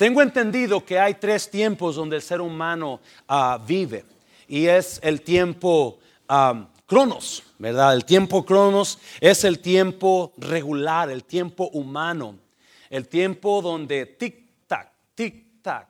Tengo entendido que hay tres tiempos donde el ser humano ah, vive y es el tiempo ah, cronos, ¿verdad? El tiempo cronos es el tiempo regular, el tiempo humano, el tiempo donde tic-tac, tic-tac,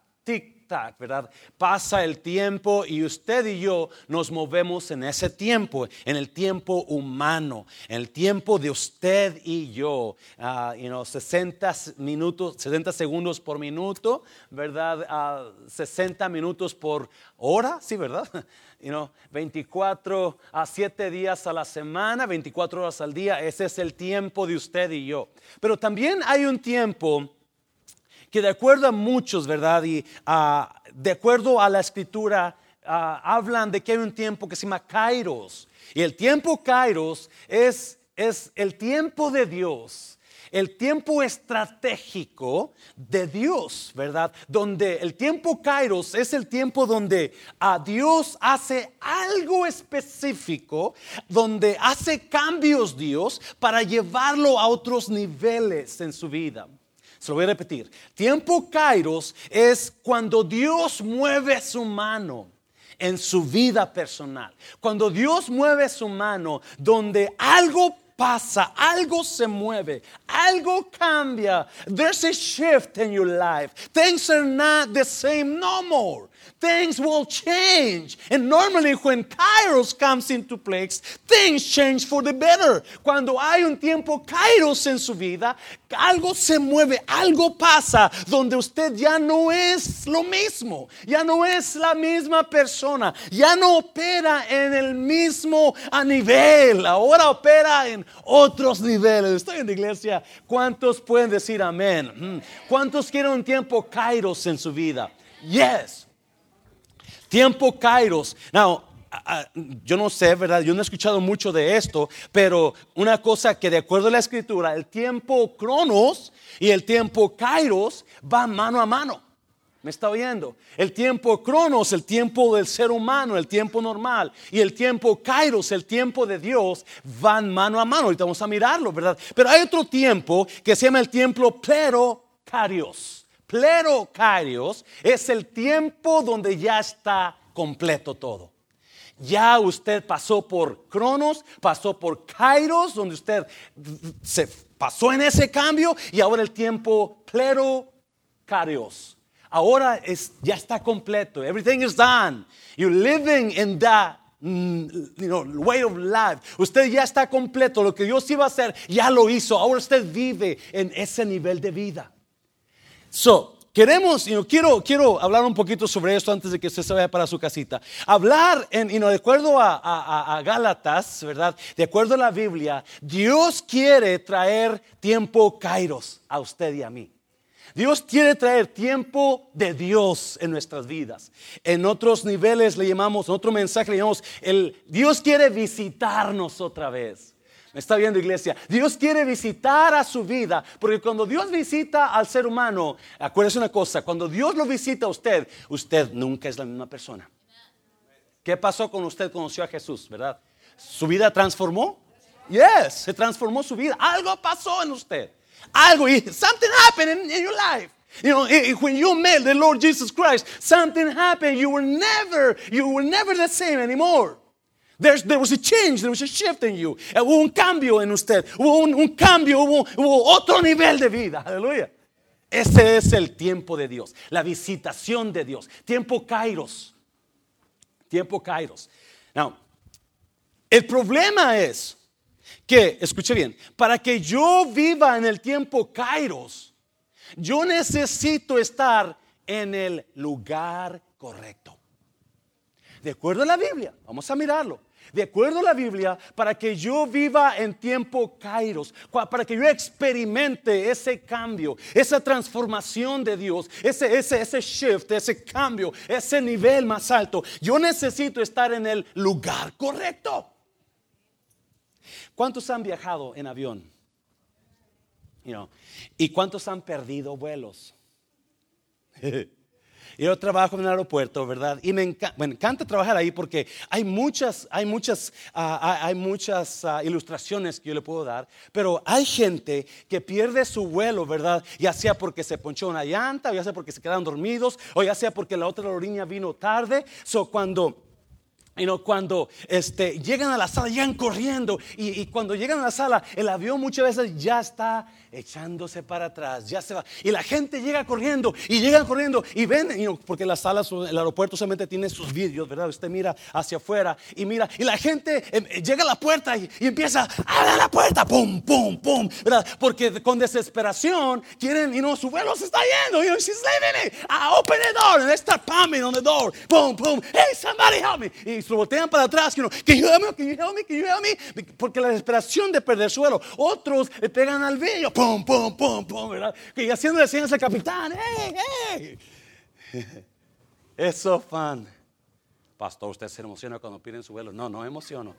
¿verdad? Pasa el tiempo y usted y yo nos movemos en ese tiempo, en el tiempo humano, en el tiempo de usted y yo. Uh, you know, 60 minutos, 60 segundos por minuto, ¿verdad? 60 minutos por hora, sí, ¿verdad? You know, 24 a 7 días a la semana, 24 horas al día, ese es el tiempo de usted y yo. Pero también hay un tiempo que de acuerdo a muchos, ¿verdad? Y ah, de acuerdo a la escritura, ah, hablan de que hay un tiempo que se llama Kairos. Y el tiempo Kairos es, es el tiempo de Dios el tiempo estratégico de Dios, ¿verdad? Donde el tiempo Kairos es el tiempo donde a Dios hace algo específico, donde hace cambios Dios para llevarlo a otros niveles en su vida. Se lo voy a repetir. Tiempo Kairos es cuando Dios mueve su mano en su vida personal. Cuando Dios mueve su mano donde algo pasa, algo se mueve, algo cambia. There's a shift in your life. Things are not the same no more things will change. And normally when Kairos comes into place, things change for the better. Cuando hay un tiempo Kairos en su vida, algo se mueve, algo pasa donde usted ya no es lo mismo, ya no es la misma persona, ya no opera en el mismo nivel, ahora opera en otros niveles. Estoy en la iglesia, ¿cuántos pueden decir amén? Mm. ¿Cuántos quieren un tiempo Kairos en su vida? Yes. Tiempo Kairos. Now, yo no sé, ¿verdad? Yo no he escuchado mucho de esto, pero una cosa que de acuerdo a la escritura, el tiempo Cronos y el tiempo Kairos van mano a mano. ¿Me está oyendo? El tiempo Cronos, el tiempo del ser humano, el tiempo normal, y el tiempo Kairos, el tiempo de Dios, van mano a mano. Ahorita vamos a mirarlo, ¿verdad? Pero hay otro tiempo que se llama el tiempo Kairos Plerocarios es el tiempo donde ya está completo todo. Ya usted pasó por Cronos, pasó por Kairos, donde usted se pasó en ese cambio, y ahora el tiempo Plerocarios. Ahora es, ya está completo. Everything is done. You're living in that mm, you know, way of life. Usted ya está completo. Lo que Dios iba a hacer, ya lo hizo. Ahora usted vive en ese nivel de vida. So, queremos, y quiero, quiero hablar un poquito sobre esto antes de que usted se vaya para su casita. Hablar, en, de acuerdo a, a, Gálatas, ¿verdad? De acuerdo a la Biblia, Dios quiere traer tiempo kairos a usted y a mí. Dios quiere traer tiempo de Dios en nuestras vidas. En otros niveles le llamamos, en otro mensaje le llamamos, el, Dios quiere visitarnos otra vez. Me está viendo iglesia. Dios quiere visitar a su vida, porque cuando Dios visita al ser humano, acuérdese una cosa, cuando Dios lo visita a usted, usted nunca es la misma persona. ¿Qué pasó con usted conoció a Jesús, verdad? ¿Su vida transformó? Yes, se transformó su vida. Algo pasó en usted. Algo, something happened in, your life. You know, when you met the Lord Jesus Christ, something happened. You were never, you were never the same anymore. There was a change, there was a shift in you. Eh, hubo un cambio en usted, hubo un, un cambio, hubo, hubo, otro nivel de vida. Aleluya. Ese es el tiempo de Dios, la visitación de Dios. Tiempo Kairos. Tiempo Kairos. Now, el problema es que, escuche bien, para que yo viva en el tiempo Kairos, yo necesito estar en el lugar correcto. De acuerdo a la Biblia, vamos a mirarlo de acuerdo a la Biblia, para que yo viva en tiempo kairos, para que yo experimente ese cambio, esa transformación de Dios, ese, ese, ese shift, ese cambio, ese nivel más alto. Yo necesito estar en el lugar correcto. ¿Cuántos han viajado en avión? ¿Y cuántos han perdido vuelos? Yo trabajo en el aeropuerto, ¿verdad? Y me, encanta trabajar ahí porque hay muchas, hay muchas, ah, hay muchas ah, ilustraciones que yo le puedo dar, pero hay gente que pierde su vuelo, ¿verdad? Ya sea porque se ponchó una llanta, o ya sea porque se quedaron dormidos, o ya sea porque la otra orilla vino tarde. So, cuando y no, cuando este, llegan a la sala, llegan corriendo. Y, y, cuando llegan a la sala, el avión muchas veces ya está echándose para atrás, ya se va. Y la gente llega corriendo y llegan corriendo y ven, porque las salas, el aeropuerto solamente tiene sus vídeos, ¿verdad? Usted mira hacia afuera y mira, y la gente em, llega a la puerta y, empieza a abrir la puerta, pum, pum, pum, ¿verdad? Porque con desesperación quieren, y no, su vuelo se está yendo, you know, she's leaving it, I open the door, and they start pounding on the door, pum, pum, hey, somebody help me. Y se voltean para atrás, know, can you help me, can you help me, can you help? Porque la desesperación de perder suelo, otros le pegan al vídeo, pum, pum, pum, pum, ¿verdad? Y haciéndole señas al capitán, ¡hey, hey! Eso fan. Pastor, usted se emociona cuando piden su vuelo. No, no emociono.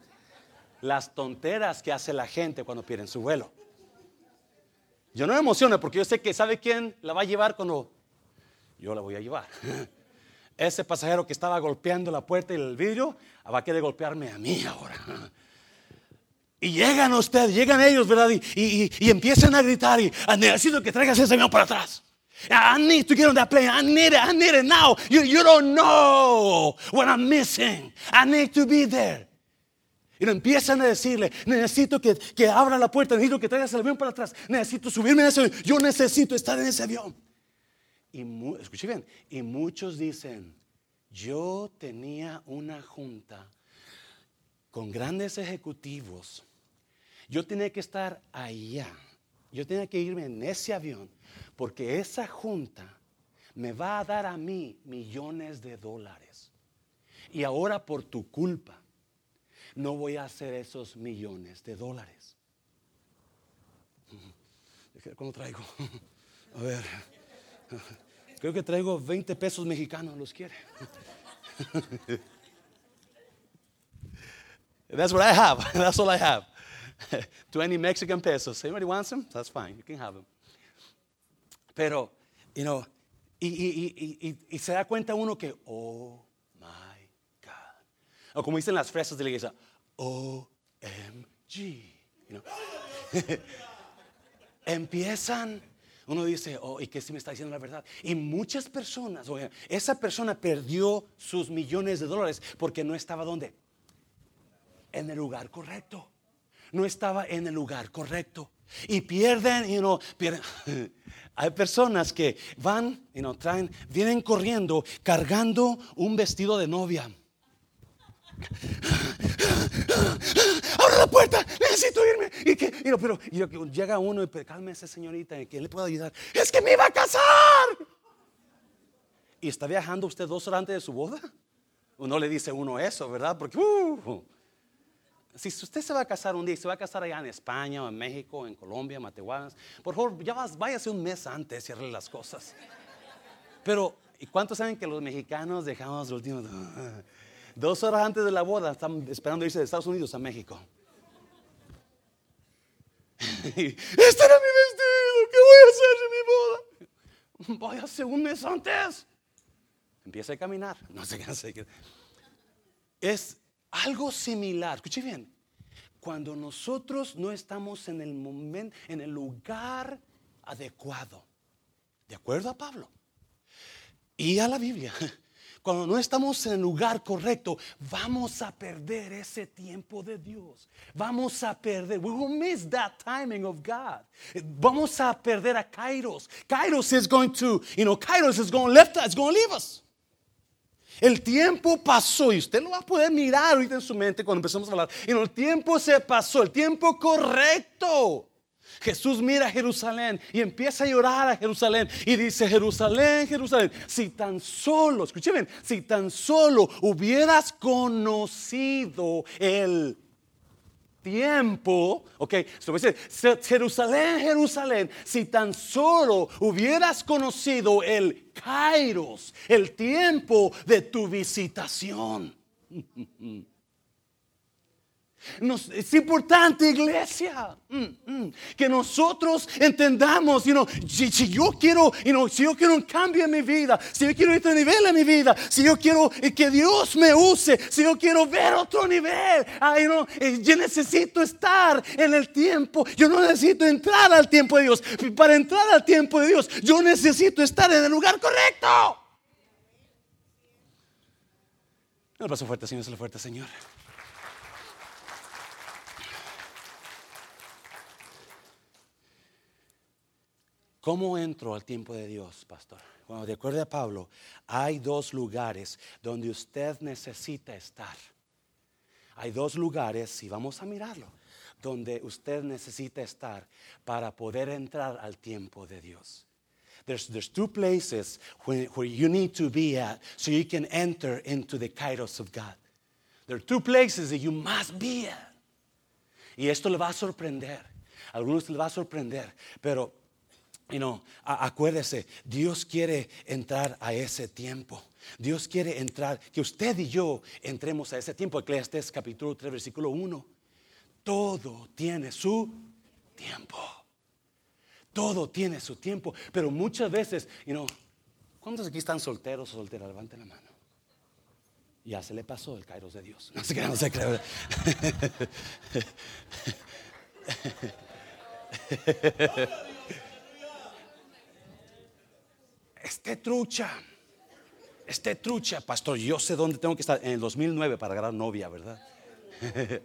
Las tonteras que hace la gente cuando piden su vuelo. Yo no me emociono porque yo sé que sabe quién la va a llevar cuando yo la voy a llevar. Ese pasajero que estaba golpeando la puerta y el vidrio va a querer golpearme a mí ahora. Y llegan ustedes, llegan ellos, ¿verdad? Y, empiezan a gritar y ah, necesito que traigas ese avión para atrás. I need to get on that plane. I need it. I need it now. You, don't know what I'm missing. I need to be there. Y empiezan a decirle, necesito que, que abra la puerta, necesito que traigas el avión para atrás, necesito subirme en ese avión, yo necesito estar en ese avión. Y bien, y muchos dicen, yo tenía una junta con grandes ejecutivos yo tenía que estar allá. Yo tenía que irme en ese avión porque esa junta me va a dar a mí millones de dólares. Y ahora por tu culpa no voy a hacer esos millones de dólares. ¿Cómo traigo? A ver. Creo que traigo 20 pesos mexicanos, ¿los quiere? That's what I have. That's all I have. 20 Mexican pesos. Anybody wants them? That's fine. You can have them. Pero, you know, y, y, y, y, se da cuenta uno que, oh my God. O como dicen las fresas de la iglesia, OMG. You know? Empiezan, uno dice, oh, ¿y qué si me está diciendo la verdad? Y muchas personas, oye, esa persona perdió sus millones de dólares porque no estaba donde? En el lugar correcto no estaba en el lugar correcto. Y pierden, y no pierden. Hay personas que van, y no traen, vienen corriendo cargando un vestido de novia. Puerta, necesito irme. Y que, y no, pero llega uno y cálmese, señorita, ¿quién le puedo ayudar? Es que me iba a casar. ¿Y está viajando usted dos horas antes de su boda? No le dice uno eso, ¿verdad? Porque uh, si usted se va a casar un día, se va a casar allá en España, o en México, en Colombia, Matehualas, por favor, ya váyase un mes antes y arregle las cosas. Pero, ¿y cuántos saben que los mexicanos dejamos los últimos dos horas antes de la boda? Están esperando irse de Estados Unidos a México. Este era mi vestido, ¿qué voy a hacer en mi boda? Váyase un mes antes. Empieza a caminar, no qué hacer. Es algo similar, escuche bien, cuando nosotros no estamos en el momento, en el lugar adecuado, de acuerdo a Pablo y a la Biblia, cuando no estamos en el lugar correcto, vamos a perder ese tiempo de Dios. Vamos a perder. We will miss that timing of God. Vamos a perder a Kairos. Kairos is going to, you know, Kairos is going to left us, going to leave us. El tiempo pasó y usted lo va a poder mirar ahorita en su mente cuando empezamos a hablar. Y el tiempo se pasó, el tiempo correcto. Jesús mira a Jerusalén y empieza a llorar a Jerusalén y dice, Jerusalén, Jerusalén, si tan solo, escuchen si tan solo hubieras conocido el tiempo, ok, Jerusalén, Jerusalén, si tan solo hubieras conocido el kairos, el tiempo de tu visitación. es importante, iglesia, mm, mm, que nosotros entendamos, si, yo quiero, si yo quiero un cambio en mi vida, si yo quiero otro nivel en mi vida, si yo quiero que Dios me use, si yo quiero ver otro nivel, eh, yo necesito estar en el tiempo, yo no necesito entrar al tiempo de Dios. Para entrar al tiempo de Dios, yo necesito estar en el lugar correcto. Un paso fuerte, Señor, es fuerte, Señor. ¿Cómo entro al tiempo de Dios, pastor? Bueno, de acuerdo a Pablo, hay dos lugares donde usted necesita estar. Hay dos lugares, y vamos a mirarlo, donde usted necesita estar para poder entrar al tiempo de Dios. There's, there's two places where, where you need to be at so you can enter into the kairos of God. There are two places that you must be at. Y esto le va a sorprender. A algunos le va a sorprender, pero you know, acuérdese, Dios quiere entrar a ese tiempo. Dios quiere entrar, que usted y yo entremos a ese tiempo. Eclesiastes capítulo 3, versículo 1. Todo tiene su tiempo. Todo tiene su tiempo. Pero muchas veces, you know, ¿cuántos aquí están solteros o solteras? Levanten la mano. Ya se le pasó el Kairos de Dios. No se cree, no se cree. Esté trucha. Esté trucha, pastor. Yo sé dónde tengo que estar. En el 2009 para agarrar novia, ¿verdad?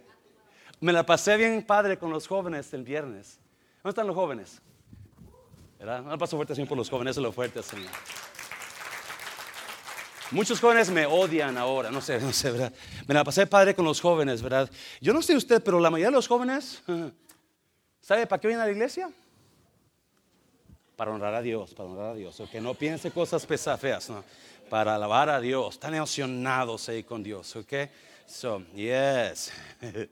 Me la pasé bien padre con los jóvenes el viernes. ¿Dónde están los jóvenes? ¿Verdad? No paso fuerte, Señor, por los jóvenes, es lo fuerte, Señor. Muchos jóvenes me odian ahora, no sé, no sé, ¿verdad? Me la pasé padre con los jóvenes, ¿verdad? Yo no sé usted, pero la mayoría de los jóvenes, ¿sabe para qué vienen a la iglesia? Para honrar a Dios, para honrar a Dios. Que no piense cosas pesadas, no. Para alabar a Dios. Están emocionados ahí con Dios, ¿ok? So, yes.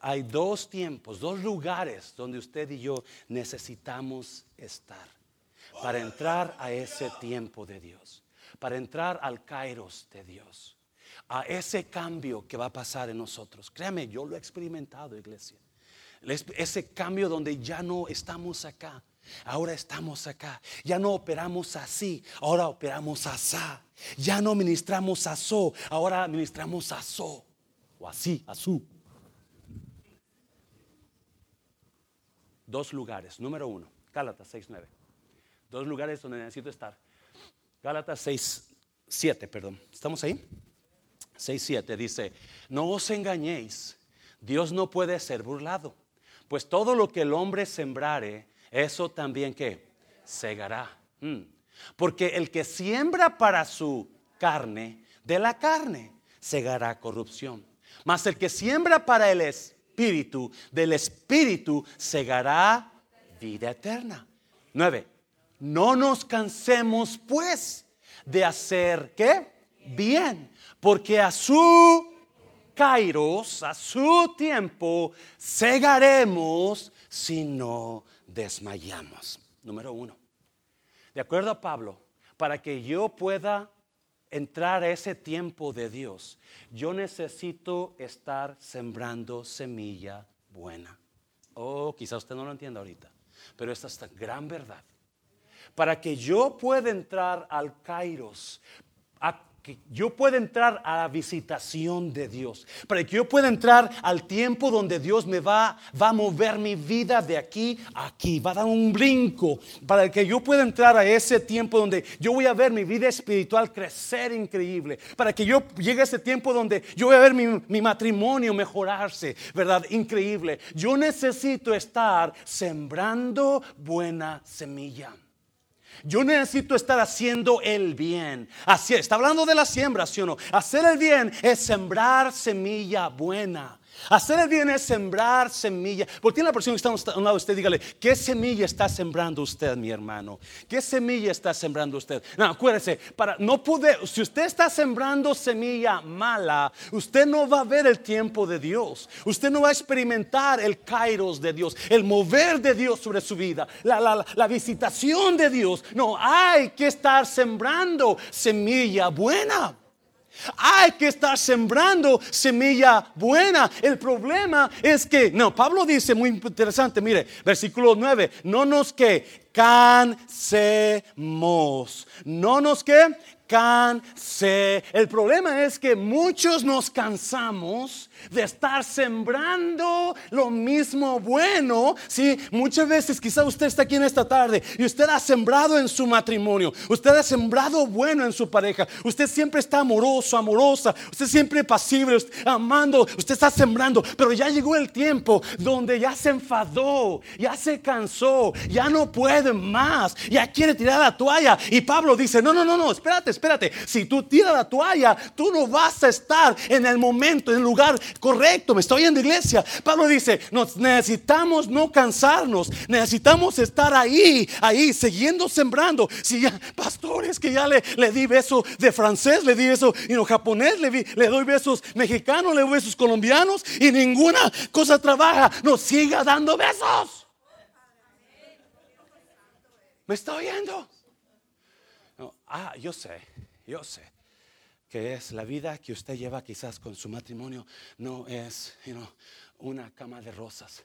Hay dos tiempos, dos lugares donde usted y yo necesitamos estar para entrar a ese tiempo de Dios, para entrar al kairos de Dios, a ese cambio que va a pasar en nosotros. Créame, yo lo he experimentado, iglesia. Ese cambio donde ya no estamos acá, Ahora estamos acá. Ya no operamos así, ahora operamos asá. Ya no ministramos asó, ahora ministramos asó. O así, asú. Dos lugares. Número uno, Gálatas 6.9. Dos lugares donde necesito estar. Gálatas 6.7, perdón. ¿Estamos ahí? 6.7 dice, no os engañéis, Dios no puede ser burlado, pues todo lo que el hombre sembrare, eso también que segará. Mm. Porque el que siembra para su carne, de la carne segará corrupción. Mas el que siembra para el espíritu, del espíritu segará vida eterna. Nueve. No nos cansemos pues de hacer qué? Bien. Porque a su kairos, a su tiempo, segaremos si no desmayamos. Número uno. De acuerdo a Pablo, para que yo pueda entrar a ese tiempo de Dios, yo necesito estar sembrando semilla buena. Oh, quizá usted no lo entienda ahorita, pero esta es la gran verdad. Para que yo pueda entrar al Kairos, a que yo pueda entrar a la visitación de Dios, para que yo pueda entrar al tiempo donde Dios me va, va a mover mi vida de aquí a aquí, va a dar un brinco, para que yo pueda entrar a ese tiempo donde yo voy a ver mi vida espiritual crecer increíble, para que yo llegue a ese tiempo donde yo voy a ver mi, mi matrimonio mejorarse, ¿verdad? Increíble. Yo necesito estar sembrando buena semilla. Yo necesito estar haciendo el bien. Así está hablando de la siembra, ¿sí o no? Hacer el bien es sembrar semilla buena. Hacer bien es sembrar semilla. Porque tiene la persona que está a un lado de usted, dígale, ¿qué semilla está sembrando usted, mi hermano? ¿Qué semilla está sembrando usted? No, acuérdese, para no poder, si usted está sembrando semilla mala, usted no va a ver el tiempo de Dios. Usted no va a experimentar el kairos de Dios, el mover de Dios sobre su vida, la, la visitación de Dios. No, hay que estar sembrando semilla buena. Hay que estar sembrando semilla buena. El problema es que, no, Pablo dice muy interesante, mire, versículo 9, no nos que cansemos, no nos que canse. El problema es que muchos nos cansamos de estar sembrando lo mismo bueno. Sí, muchas veces quizá usted está aquí en esta tarde y usted ha sembrado en su matrimonio, usted ha sembrado bueno en su pareja, usted siempre está amoroso, amorosa, usted siempre pasible, amando, usted está sembrando, pero ya llegó el tiempo donde ya se enfadó, ya se cansó, ya no puede más, ya quiere tirar la toalla y Pablo dice, no, no, no, no, espérate, espérate, si tú tiras la toalla, tú no vas a estar en el momento, en el lugar correcto, me estoy en iglesia. Pablo dice, nos necesitamos no cansarnos, necesitamos estar ahí, ahí, siguiendo sembrando. Si ya, pastores, que ya le, le di beso de francés, le di beso y no japonés, le, le doy besos mexicanos, le doy besos colombianos y ninguna cosa trabaja, nos siga dando besos. ¿Me está oyendo? ah, yo sé, yo sé que es la vida que usted lleva quizás con su matrimonio, no es una cama de rosas.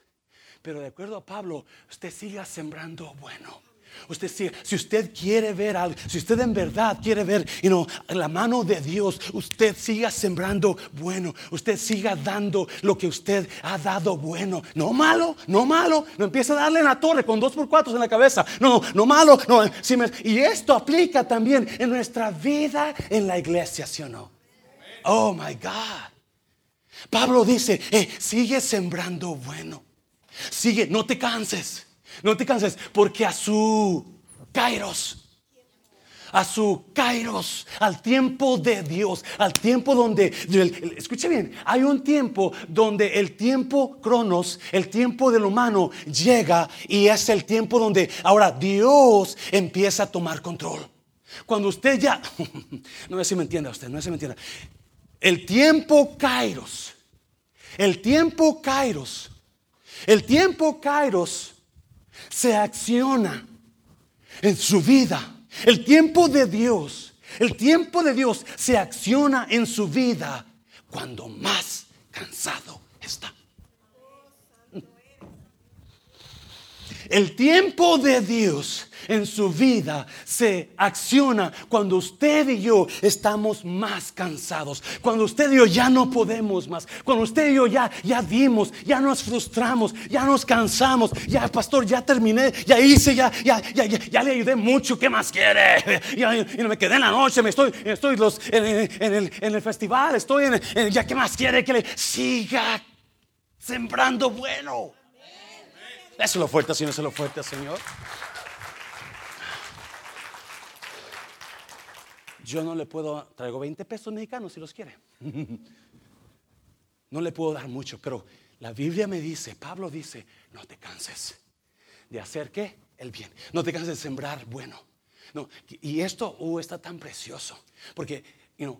Pero de acuerdo a Pablo, usted siga sembrando bueno. Usted si usted quiere ver algo, si usted en verdad quiere ver you la mano de Dios, usted siga sembrando bueno, usted siga dando lo que usted ha dado bueno. No malo, no malo, no empieza a darle en la torre con dos por cuatro en la cabeza. No, no malo, no. y esto aplica también en nuestra vida en la iglesia, ¿sí o no? Oh my God. Pablo dice, eh, sigue sembrando bueno. Sigue, no te canses. No te canses, porque a su kairos, a su kairos, al tiempo de Dios, al tiempo donde, escuche bien, hay un tiempo donde el tiempo cronos, el tiempo del humano llega y es el tiempo donde ahora Dios empieza a tomar control. Cuando usted ya, no sé si me entienda usted, no sé si me entienda, el tiempo kairos, el tiempo kairos, el tiempo kairos se acciona en su vida. El tiempo de Dios, el tiempo de Dios se acciona en su vida cuando más cansado está. El tiempo de Dios en su vida se acciona cuando usted y yo estamos más cansados, cuando usted y yo ya no podemos más, cuando usted y yo ya, ya dimos, ya nos frustramos, ya nos cansamos, ya pastor, ya terminé, ya hice, ya, ya, ya, ya, le ayudé mucho, ¿qué más quiere? Ya, y me quedé en la noche, me estoy, estoy los, en, el, en, el, festival, estoy en, ya, ¿qué más quiere? Que le siga sembrando bueno. Lo fuerte, Señor, lo fuerte, Señor. Yo no le puedo, traigo 20 pesos mexicanos si los quiere. No le puedo dar mucho, pero la Biblia me dice, Pablo dice, no te canses de hacer qué? El bien. No te canses de sembrar bueno. No, y esto uh, está tan precioso, porque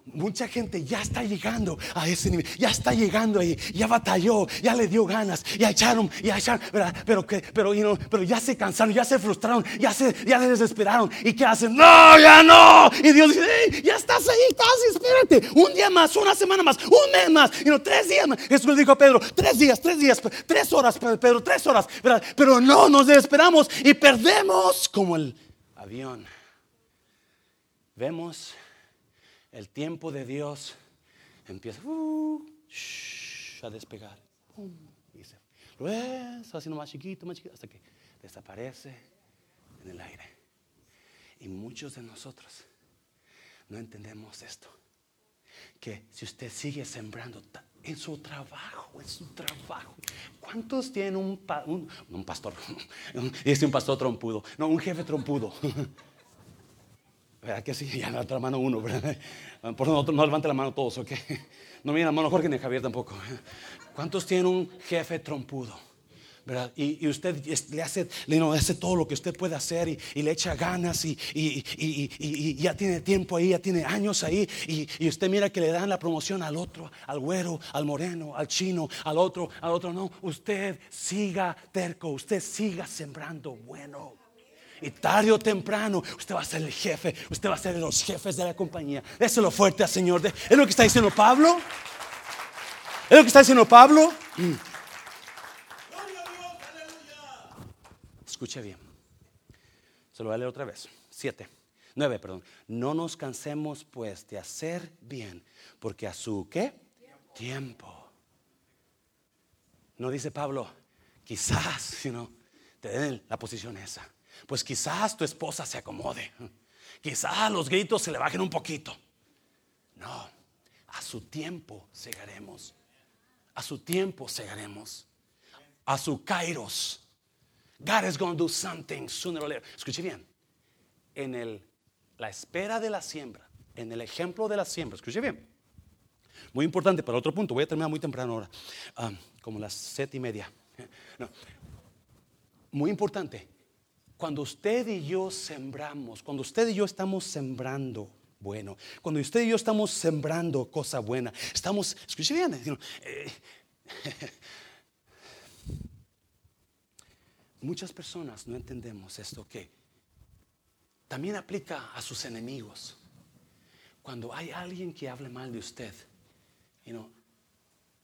mucha gente ya está llegando a ese nivel, ya está llegando ahí, ya batalló, ya le dio ganas, ya echaron, ya echaron, pero que, pero, pero ya se cansaron, ya se frustraron, ya se, ya se desesperaron. ¿Y qué hacen? No, ya no. Y Dios dice, ya estás ahí, estás, espérate, un día más, una semana más, un mes más, y no, tres días más. Jesús le dijo a Pedro, tres días, tres días, tres horas, Pedro, tres horas, pero no, nos desesperamos y perdemos como el avión. Vemos el tiempo de Dios empieza uh, a despegar. y se, ves haciendo más chiquito, más chiquito, hasta que desaparece en el aire. Y muchos de nosotros no entendemos esto. Que si usted sigue sembrando en su trabajo, en su trabajo. ¿Cuántos tienen un, un, pastor? Dice un pastor trompudo. No, un jefe trompudo. ¿Verdad que sí? Ya levanta la mano uno, ¿verdad? Por nosotros no levante la mano todos, ¿ok? No miren la mano Jorge ni Javier tampoco. ¿Cuántos tienen un jefe trompudo? ¿verdad? Y, usted le hace, le, hace todo lo que usted puede hacer y, le echa ganas y, y, ya tiene tiempo ahí, ya tiene años ahí y, usted mira que le dan la promoción al otro, al güero, al moreno, al chino, al otro, al otro no. Usted siga terco, usted siga sembrando bueno. Y tarde o temprano usted va a ser el jefe, usted va a ser de los jefes de la compañía. Eso es lo fuerte, Señor. Es lo que está diciendo Pablo. Es lo que está diciendo Pablo. Mm. Escuche bien. Se lo voy a leer otra vez. Siete. Nueve, perdón. No nos cansemos pues de hacer bien, porque a su qué? Tiempo. No dice Pablo, quizás, sino te den la posición esa. Pues quizás tu esposa se acomode. Quizás los gritos se le bajen un poquito. No, a su tiempo segaremos. A su tiempo segaremos. A su kairos. God is going to do something sooner or later. Escuche bien. En el, la espera de la siembra, en el ejemplo de la siembra, escuche bien. Muy importante para otro punto. Voy a terminar muy temprano ahora, ah, como las siete y media. No. Muy importante. Cuando usted y yo sembramos, cuando usted y yo estamos sembrando bueno, cuando usted y yo estamos sembrando cosa buena, estamos, escuche bien, eh, muchas personas no entendemos esto que también aplica a sus enemigos. Cuando hay alguien que hable mal de usted,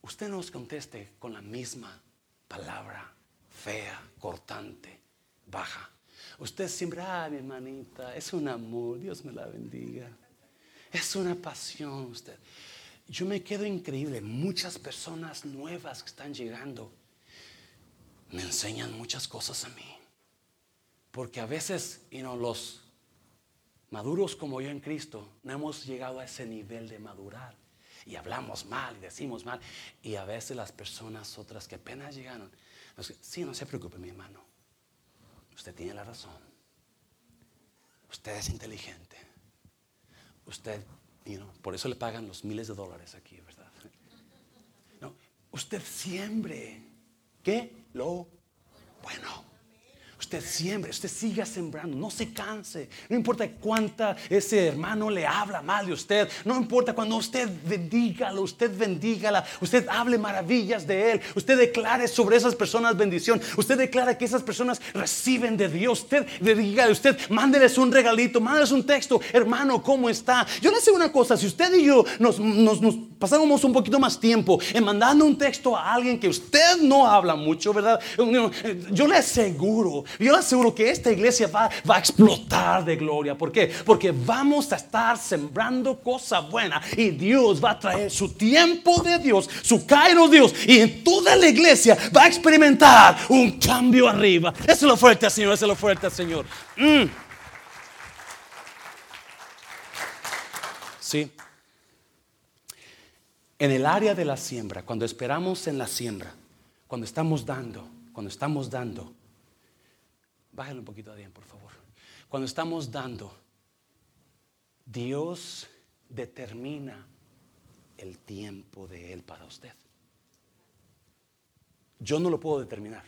usted no nos conteste con la misma palabra fea, cortante, baja. Usted siempre, ah, mi hermanita, es un amor, Dios me la bendiga. Es una pasión usted. Yo me quedo increíble, muchas personas nuevas que están llegando me enseñan muchas cosas a mí. Porque a veces, y no los maduros como yo en Cristo, no hemos llegado a ese nivel de madurar. Y hablamos mal y decimos mal. Y a veces las personas otras que apenas llegaron, sí, no se preocupe mi hermano. Usted tiene la razón. Usted es inteligente. Usted, por eso le pagan los miles de dólares aquí, ¿verdad? No, usted siempre. ¿Qué? Lo bueno. Usted siembre, usted siga sembrando, no se canse. No importa cuánta ese hermano le habla mal de usted. No importa cuando usted bendígalo, usted bendígala. Usted hable maravillas de él. Usted declare sobre esas personas bendición. Usted declara que esas personas reciben de Dios. Usted diga, usted mándeles un regalito, mándeles un texto. Hermano, ¿cómo está? Yo le sé una cosa, si usted y yo nos, pasamos un poquito más tiempo en mandando un texto a alguien que usted no habla mucho, ¿verdad? Yo le aseguro yo aseguro que esta iglesia va, va a explotar de gloria. ¿Por qué? Porque vamos a estar sembrando cosa buena y Dios va a traer su tiempo de Dios, su cairo Dios y en toda la iglesia va a experimentar un cambio arriba. Eso es lo fuerte, Señor, eso es lo fuerte, Señor. Mm. Sí. En el área de la siembra, cuando esperamos en la siembra, cuando estamos dando, cuando estamos dando, Bájale un poquito bien, por favor. Cuando estamos dando, Dios determina el tiempo de Él para usted. Yo no lo puedo determinar.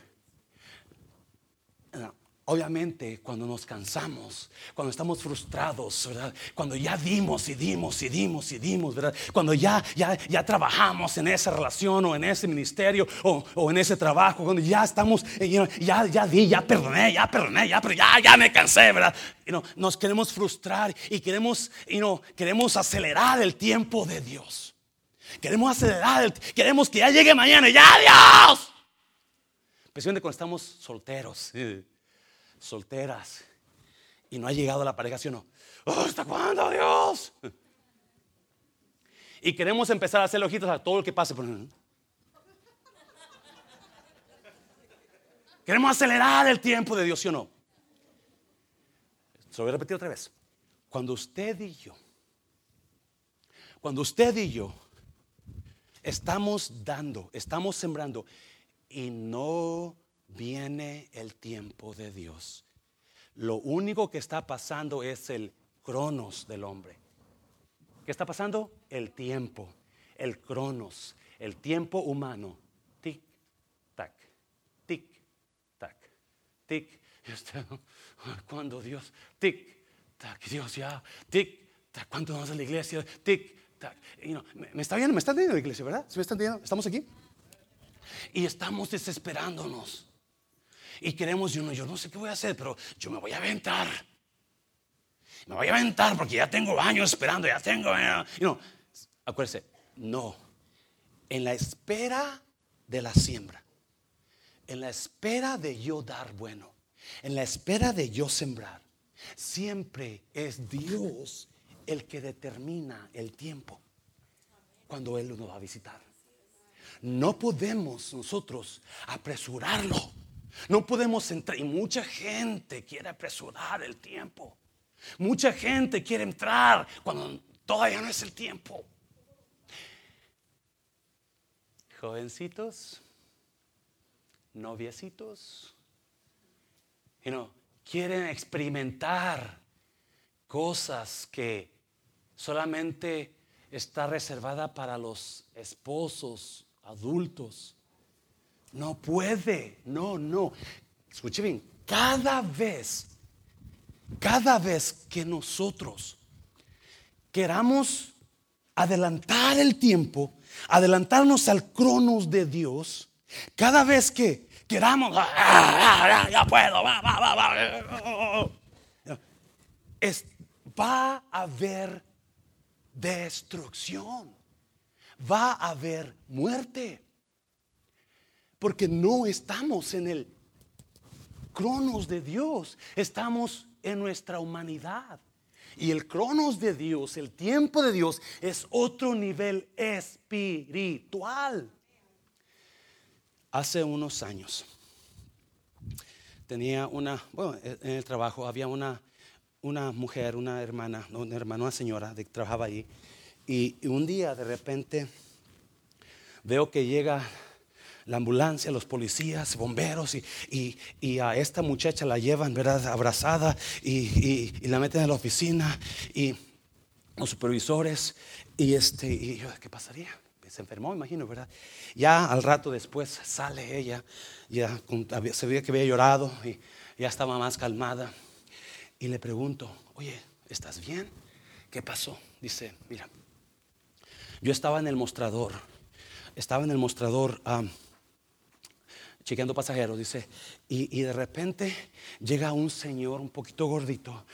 Obviamente, cuando nos cansamos, cuando estamos frustrados, ¿verdad? Cuando ya dimos y dimos y dimos y dimos, ¿verdad? Cuando ya, ya, ya trabajamos en esa relación o en ese ministerio o, en ese trabajo, cuando ya estamos, eh, ya, ya di, ya perdoné, ya perdoné, ya, ya, ya me cansé, ¿verdad? Y no, nos queremos frustrar y queremos, queremos acelerar el tiempo de Dios. Queremos acelerar, queremos que ya llegue mañana, ya Dios. Especialmente cuando estamos solteros solteras y no ha llegado la pareja, ¿sí o no? Oh, ¿Hasta cuándo, Dios? Y queremos empezar a hacer ojitos a todo lo que pase. Queremos acelerar el tiempo de Dios, ¿sí o no? Se lo voy a repetir otra vez. Cuando usted y yo, cuando usted y yo estamos dando, estamos sembrando y no viene el tiempo de Dios. Lo único que está pasando es el cronos del hombre. ¿Qué está pasando? El tiempo, el cronos, el tiempo humano. Tic, tac, tic, tac, tic. ¿Cuándo Dios? Tic, tac, Dios ya, tic, tac. ¿Cuánto vamos a la iglesia? Tic, tac. ¿me, está viendo? ¿Me está viendo la iglesia, verdad? ¿Me están viendo? ¿Estamos aquí? Y estamos desesperándonos. Y queremos, yo no, yo no sé qué voy a hacer, pero yo me voy a aventar. Me voy a aventar porque ya tengo años esperando, ya tengo. You know, acuérdese, no. En la espera de la siembra, en la espera de yo dar bueno, en la espera de yo sembrar, siempre es Dios el que determina el tiempo cuando Él nos va a visitar. No podemos nosotros apresurarlo. No podemos entrar. Y mucha gente quiere apresurar el tiempo. Mucha gente quiere entrar cuando todavía no es el tiempo. Jovencitos, noviecitos, you know, quieren experimentar cosas que solamente está reservada para los esposos adultos. No puede, no, no. Escuche bien, cada vez, cada vez que nosotros queramos adelantar el tiempo, adelantarnos al cronos de Dios, cada vez que queramos, ah, ah, ah, ya puedo, va, va, va, va, va a haber destrucción. Va a haber muerte. Porque no estamos en el cronos de Dios, estamos en nuestra humanidad. Y el cronos de Dios, el tiempo de Dios, es otro nivel espiritual. Hace unos años tenía una, bueno, en el trabajo había una una mujer, una hermana, una hermana, una señora que trabajaba ahí. Y, un día de repente veo que llega la ambulancia, los policías, bomberos y, a esta muchacha la llevan, ¿verdad? Abrazada y, la meten en la oficina y los supervisores y este, y yo, ¿qué pasaría? Se enfermó, imagino, ¿verdad? Ya al rato después sale ella, ya se veía que había llorado y ya estaba más calmada y le pregunto, oye, ¿estás bien? ¿Qué pasó? Dice, mira, yo estaba en el mostrador, estaba en el mostrador chequeando pasajeros, dice, y, de repente llega un señor un poquito gordito.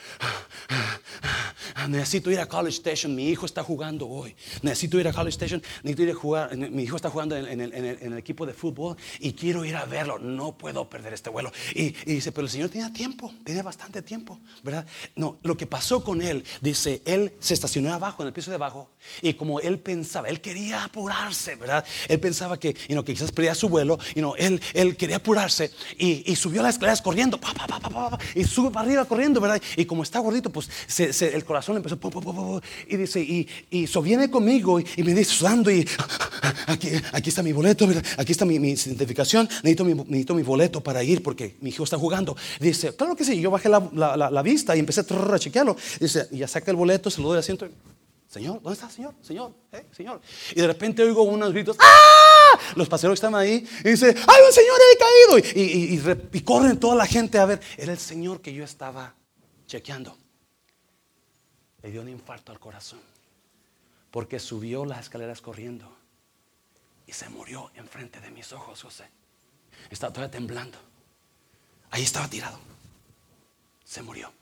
Necesito ir a College Station, mi hijo está jugando hoy. Necesito ir a College Station, necesito ir a jugar. Mi hijo está jugando en, el, equipo de fútbol y quiero ir a verlo. No puedo perder este vuelo. Y, dice, pero el señor tenía tiempo, tenía bastante tiempo, ¿verdad? No, lo que pasó con él, dice, él se estacionó abajo, en el piso de abajo, y como él pensaba, él quería apurarse, ¿verdad? Él pensaba que, you que quizás perdía su vuelo, y no él, él quería apurarse y, subió las escaleras corriendo, y sube para arriba corriendo, ¿verdad? Y como está gordito, pues el corazón le empezó, y dice, y, y so viene conmigo y, me dice, sudando, y aquí, aquí está mi boleto, aquí está mi, identificación, necesito mi, necesito mi, boleto para ir porque mi hijo está jugando. Dice, claro que sí, yo bajé la, la, vista y empecé a chequearlo. Dice, y ya saca el boleto, se lo doy asiento. Señor, ¿dónde está, señor? Señor, ¿eh? señor. Y de repente oigo unos gritos, ¡ah! Los pasajeros que estaban ahí y dice, ¡ay, un señor he caído! Y, y, corren toda la gente a ver. Era el señor que yo estaba chequeando. Le dio un infarto al corazón porque subió las escaleras corriendo y se murió enfrente de mis ojos, José. Estaba todavía temblando. Ahí estaba tirado. Se murió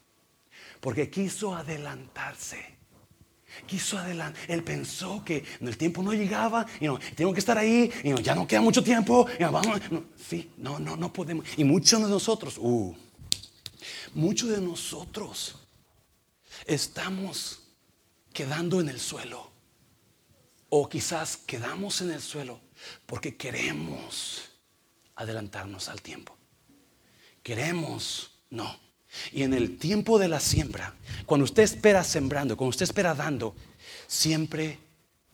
porque quiso adelantarse quiso adelante. Él pensó que el tiempo no llegaba, y no, tengo que estar ahí, y no, ya no queda mucho tiempo. Y vamos, no, sí, no, no, no podemos. Y muchos de nosotros, uh, muchos de nosotros estamos quedando en el suelo. O quizás quedamos en el suelo porque queremos adelantarnos al tiempo. Queremos, no. Y en el tiempo de la siembra, cuando usted espera sembrando, cuando usted espera dando, siempre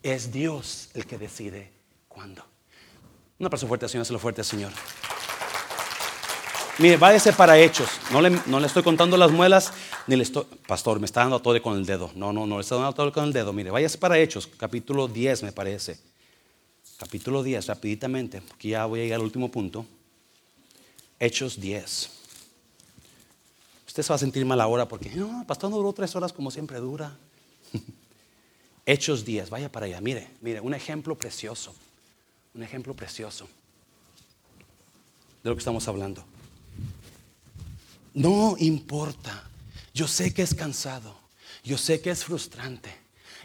es Dios el que decide cuándo. Una persona fuerte, Señor, se lo fuerte, Señor. Mire, váyase para hechos. No le, no le, estoy contando las muelas, ni le estoy. Pastor, me está dando a todo con el dedo. No, no, no le estoy dando a todo con el dedo. Mire, váyase para hechos, capítulo 10, me parece. Capítulo 10, rapiditamente, porque ya voy a llegar al último punto. Hechos 10. Usted se va a sentir mal ahora porque, no, pastor no duró tres horas como siempre dura. Hechos días, vaya para allá. Mire, mire, un ejemplo precioso. Un ejemplo precioso de lo que estamos hablando. No importa. Yo sé que es cansado. Yo sé que es frustrante.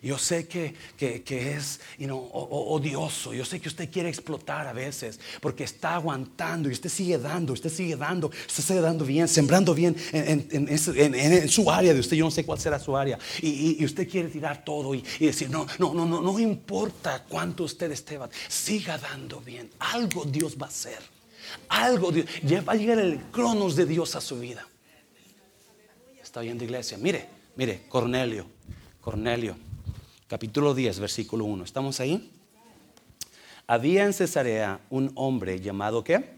Yo sé que, es odioso. Yo sé que usted quiere explotar a veces porque está aguantando y usted sigue dando, usted sigue dando, usted sigue dando bien, sembrando bien en, su área de usted. Yo no sé cuál será su área. Y, usted quiere tirar todo y, decir, no, no, no, no, no importa cuánto usted esté, siga dando bien. Algo Dios va a hacer. Algo Dios. Va a llegar el cronos de Dios a su vida. Está bien de iglesia. Mire, mire, Cornelio, Cornelio capítulo 10, versículo 1. ¿Estamos ahí? Había en Cesarea un hombre llamado ¿qué?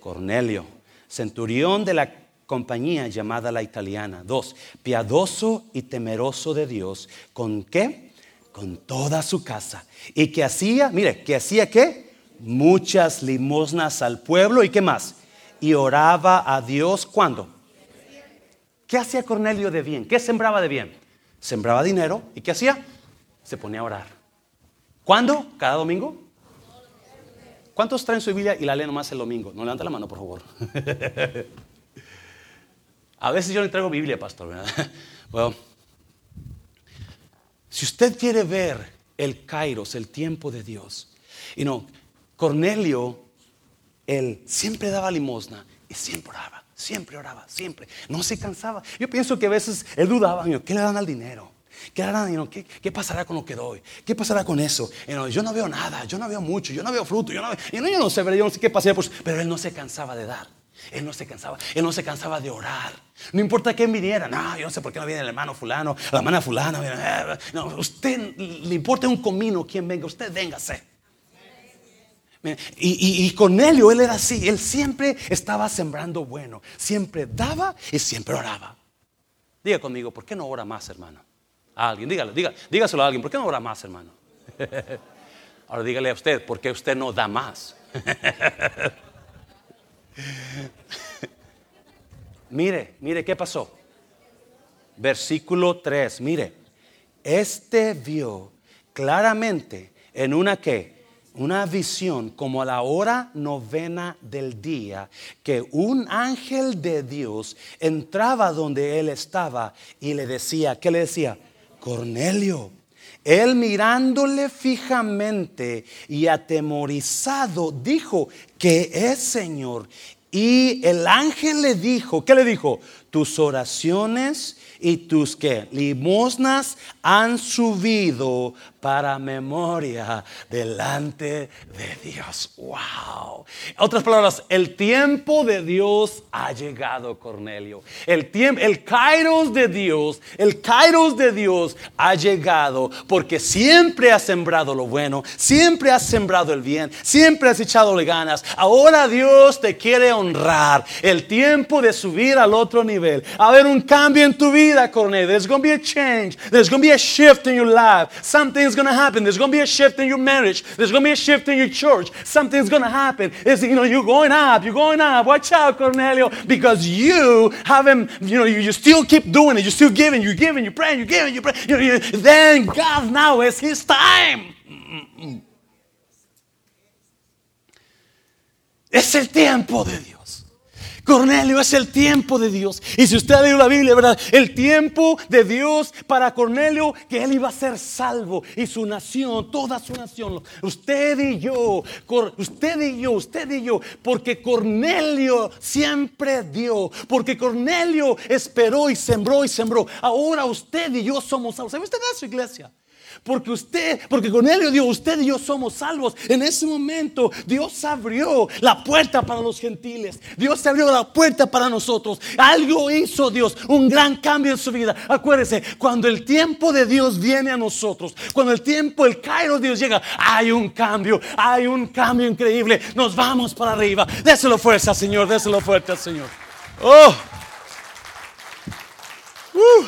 Cornelio, centurión de la compañía llamada la italiana. Dos, piadoso y temeroso de Dios. ¿Con qué? Con toda su casa. ¿Y que hacía? Mire, que hacía qué? Muchas limosnas al pueblo. ¿Y qué más? Y oraba a Dios cuando. ¿Qué hacía Cornelio de bien? ¿Qué sembraba de bien? Sembraba dinero. ¿Y qué hacía? se ponía a orar. ¿Cuándo? ¿Cada domingo? ¿Cuántos traen su Biblia y la leen nomás el domingo? No levanta la mano, por favor. a veces yo le traigo Biblia, pastor. bueno, si usted quiere ver el Kairos, el tiempo de Dios, y no, Cornelio, él siempre daba limosna y siempre oraba, siempre oraba, siempre. No se cansaba. Yo pienso que a veces él dudaba, ¿qué le dan al dinero? ¿Qué, harán? ¿Qué, pasará con lo que doy? ¿Qué pasará con eso? yo no veo nada, yo no veo mucho, yo no veo fruto, yo no, yo no, sé, yo no sé qué pasaría, pues, pero él no se cansaba de dar. Él no se cansaba, él no se cansaba de orar. No importa quién viniera, no, yo no sé por qué no viene el hermano fulano, la hermana fulana. No, usted le importa un comino quien venga, usted véngase. Y, y, Cornelio, él era así, él siempre estaba sembrando bueno, siempre daba y siempre oraba. Diga conmigo, ¿por qué no ora más, hermano? A alguien, dígale, dígaselo a alguien, ¿por qué no ora más, hermano? Ahora dígale a usted, ¿por qué usted no da más? mire, mire, ¿qué pasó? Versículo 3, mire, este vio claramente en una que una visión como a la hora novena del día, que un ángel de Dios entraba donde él estaba y le decía, ¿qué le decía? Cornelio. Él mirándole fijamente y atemorizado dijo que es Señor. Y el ángel le dijo, ¿qué le dijo? Tus oraciones y tus que limosnas han subido para memoria delante de Dios. Wow. Otras palabras, el tiempo de Dios ha llegado, Cornelio. El tiempo, el kairos de Dios, el kairos de Dios ha llegado porque siempre has sembrado lo bueno, siempre has sembrado el bien, siempre has echado ganas. Ahora Dios te quiere honrar. El tiempo de subir al otro nivel. A ver un cambio en tu vida, Cornelio. There's going to be a change. There's going to be a shift in your life. Something's going to happen. There's going to be a shift in your marriage. There's going to be a shift in your church. Something's going to happen. It's, you know, you're going up. You're going up. Watch out, Cornelio, because you haven't, you know, you, you still keep doing it. You're still giving. You're giving. You're praying. You're giving. You're praying. You you, then God now is His time. Es el tiempo de Dios. Cornelio es el tiempo de Dios. Y si usted ha leído la Biblia, ¿verdad? El tiempo de Dios para Cornelio, que él iba a ser salvo. Y su nación, toda su nación. Usted y yo, usted y yo, usted y yo. Porque Cornelio siempre dio. Porque Cornelio esperó y sembró y sembró. Ahora usted y yo somos salvos. ¿Sabe usted eso, iglesia? Porque usted, porque con él Dios, usted y yo somos salvos. En ese momento Dios abrió la puerta para los gentiles. Dios abrió la puerta para nosotros. Algo hizo Dios, un gran cambio en su vida. Acuérdese, cuando el tiempo de Dios viene a nosotros, cuando el tiempo, el Cairo de Dios llega, hay un cambio, hay un cambio increíble. Nos vamos para arriba. Déselo fuerza, Señor, déselo fuerte, Señor. Oh. Uh.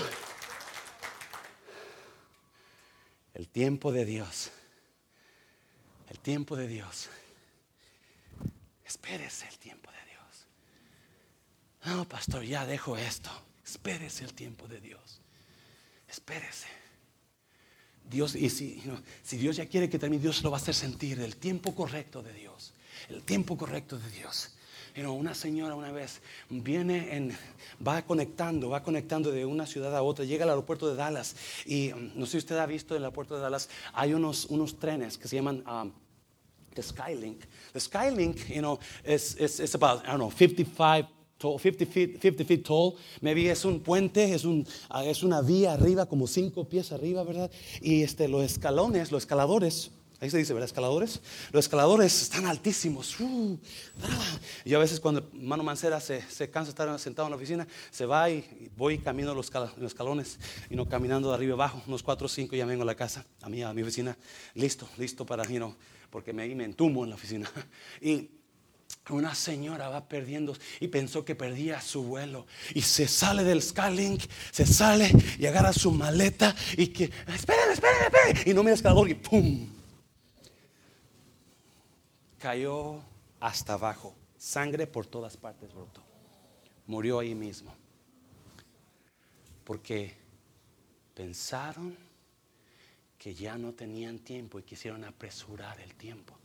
El tiempo de Dios. El tiempo de Dios. Espérese el tiempo de Dios. No, pastor, ya dejo esto. Espérese el tiempo de Dios. Espérese. Dios, y si, si Dios ya quiere que termine, Dios lo va a hacer sentir el tiempo correcto de Dios. El tiempo correcto de Dios. Una señora una vez viene en, va conectando, va conectando de una ciudad a otra, llega al aeropuerto de Dallas y um, no sé si usted ha visto en el aeropuerto de Dallas, hay unos, unos trenes que se llaman um, the Skylink. The Skylink, you know, is, is, is about, I don't know, 55 50 feet, 50 feet tall. Maybe es un puente, es, un, ah, es una vía arriba, como cinco pies arriba, ¿verdad? Y este, los escalones, los escaladores, ahí se dice, ¿verdad? Escaladores. Los escaladores están altísimos. Uh. Y a veces cuando Mano Mancera se, se, cansa de estar sentado en la oficina, se va y voy camino los, los escalones, y no caminando de arriba abajo, unos cuatro o cinco, ya vengo a la casa, a mí, a mi oficina, listo, listo para, you know, porque me, me entumo en la oficina. Y una señora va perdiendo y pensó que perdía su vuelo y se sale del Skylink, se sale y agarra su maleta y que, esperen, esperen, esperen, y no mira el escalador y ¡pum! Cayó hasta abajo, sangre por todas partes brotó. Murió ahí mismo. Porque pensaron que ya no tenían tiempo y quisieron apresurar el tiempo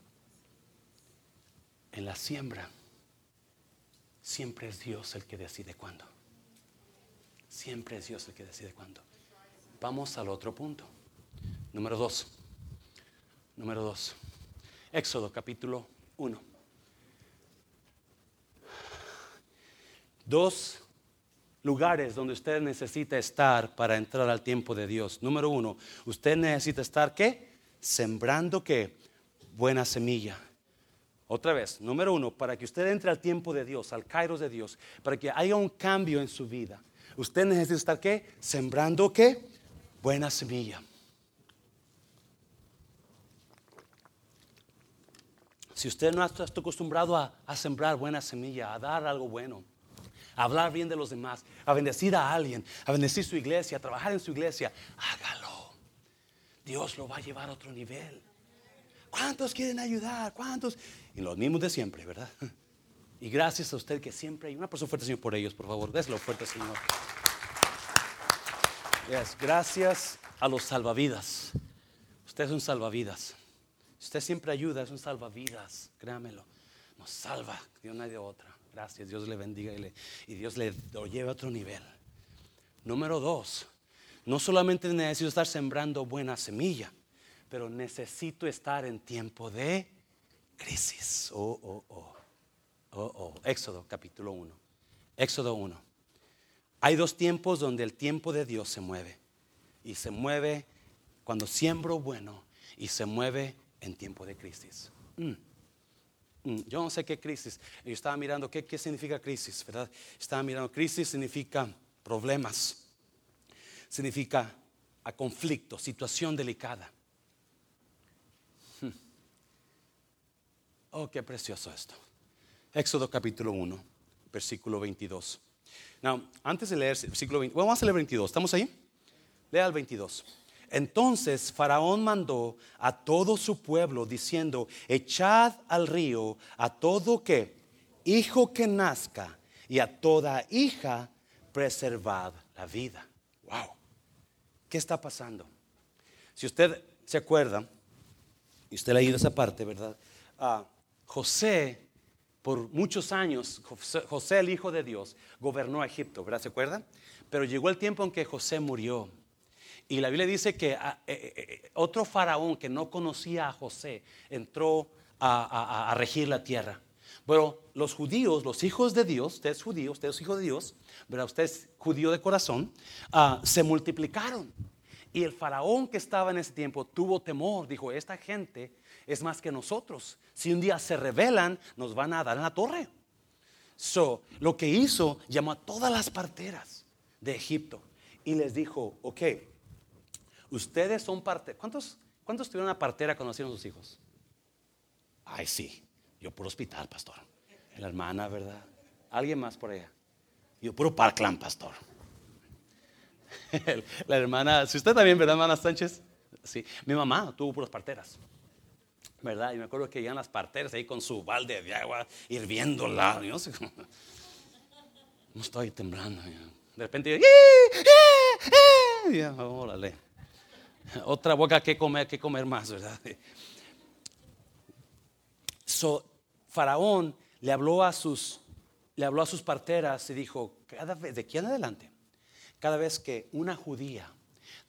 en la siembra, siempre es Dios el que decide cuándo. Siempre es Dios el que decide cuándo. Vamos al otro punto. Número dos. Número dos. Éxodo capítulo 1. Dos lugares donde usted necesita estar para entrar al tiempo de Dios. Número uno, usted necesita estar qué? Sembrando qué? Buena semilla. Otra vez, número uno, para que usted entre al tiempo de Dios, al kairos de Dios, para que haya un cambio en su vida, usted necesita estar qué? Sembrando qué? Buena semilla. Si usted no está acostumbrado a, sembrar buena semilla, a dar algo bueno, a hablar bien de los demás, a bendecir a alguien, a bendecir su iglesia, a trabajar en su iglesia, hágalo. Dios lo va a llevar a otro nivel. ¿Cuántos quieren ayudar? ¿Cuántos? Y los mismos de siempre, ¿verdad? Y gracias a usted que siempre hay una persona fuerte, Señor, por ellos, por favor. Déselo fuerte, Señor. Gracias a los salvavidas. Usted es un salvavidas. Usted siempre ayuda, es un salvavidas. Créamelo. Nos salva de una y de otra. Gracias. Dios le bendiga y, le, y Dios le lo lleve a otro nivel. Número dos. No solamente necesito estar sembrando buena semilla pero necesito estar en tiempo de crisis. Oh, oh, oh. Oh, oh. Éxodo capítulo 1. Éxodo 1. Hay dos tiempos donde el tiempo de Dios se mueve. Y se mueve cuando siembro bueno y se mueve en tiempo de crisis. Mm. Mm. Yo no sé qué crisis. Yo estaba mirando qué, qué significa crisis, ¿verdad? Estaba mirando crisis significa problemas. Significa a conflicto, situación delicada. Oh, qué precioso esto. Éxodo capítulo 1, versículo 22. Now, antes de leer el versículo 20, vamos a leer 22. ¿Estamos ahí? Lea el 22. Entonces Faraón mandó a todo su pueblo diciendo, echad al río a todo que hijo que nazca y a toda hija preservad la vida. Wow. ¿Qué está pasando? Si usted se acuerda, y usted ha leído esa parte, ¿verdad? Ah, José, por muchos años, José, el Hijo de Dios, gobernó Egipto, ¿verdad? ¿Se acuerdan? Pero llegó el tiempo en que José murió. Y la Biblia dice que ah, eh, eh, eh, otro faraón que no conocía a José entró a, regir la tierra. Bueno, los judíos, los hijos de Dios, usted es judío, usted es hijo de Dios, ¿verdad? usted es judío de corazón, ah, se multiplicaron. Y el faraón que estaba en ese tiempo tuvo temor, dijo, esta gente es más que nosotros. Si un día se rebelan, nos van a dar en la torre. So, lo que hizo, llamó a todas las parteras de Egipto y les dijo, ok, ustedes son parte. ¿Cuántos, ¿Cuántos tuvieron una partera cuando nacieron sus hijos? Ay, sí, yo por hospital, pastor. La hermana, ¿verdad? ¿Alguien más por allá? Yo puro Parkland, pastor. La hermana, si usted también, ¿verdad, hermana Sánchez? Sí, mi mamá tuvo puras parteras. ¿verdad? Y me acuerdo que iban las parteras ahí con su balde de agua hirviéndola. Yo no sé cómo. No estoy temblando. De repente, ya, órale. Otra boca que comer, que comer más, ¿verdad? So, Faraón le habló a sus le habló a sus parteras y dijo, cada vez, de aquí en adelante, cada vez que una judía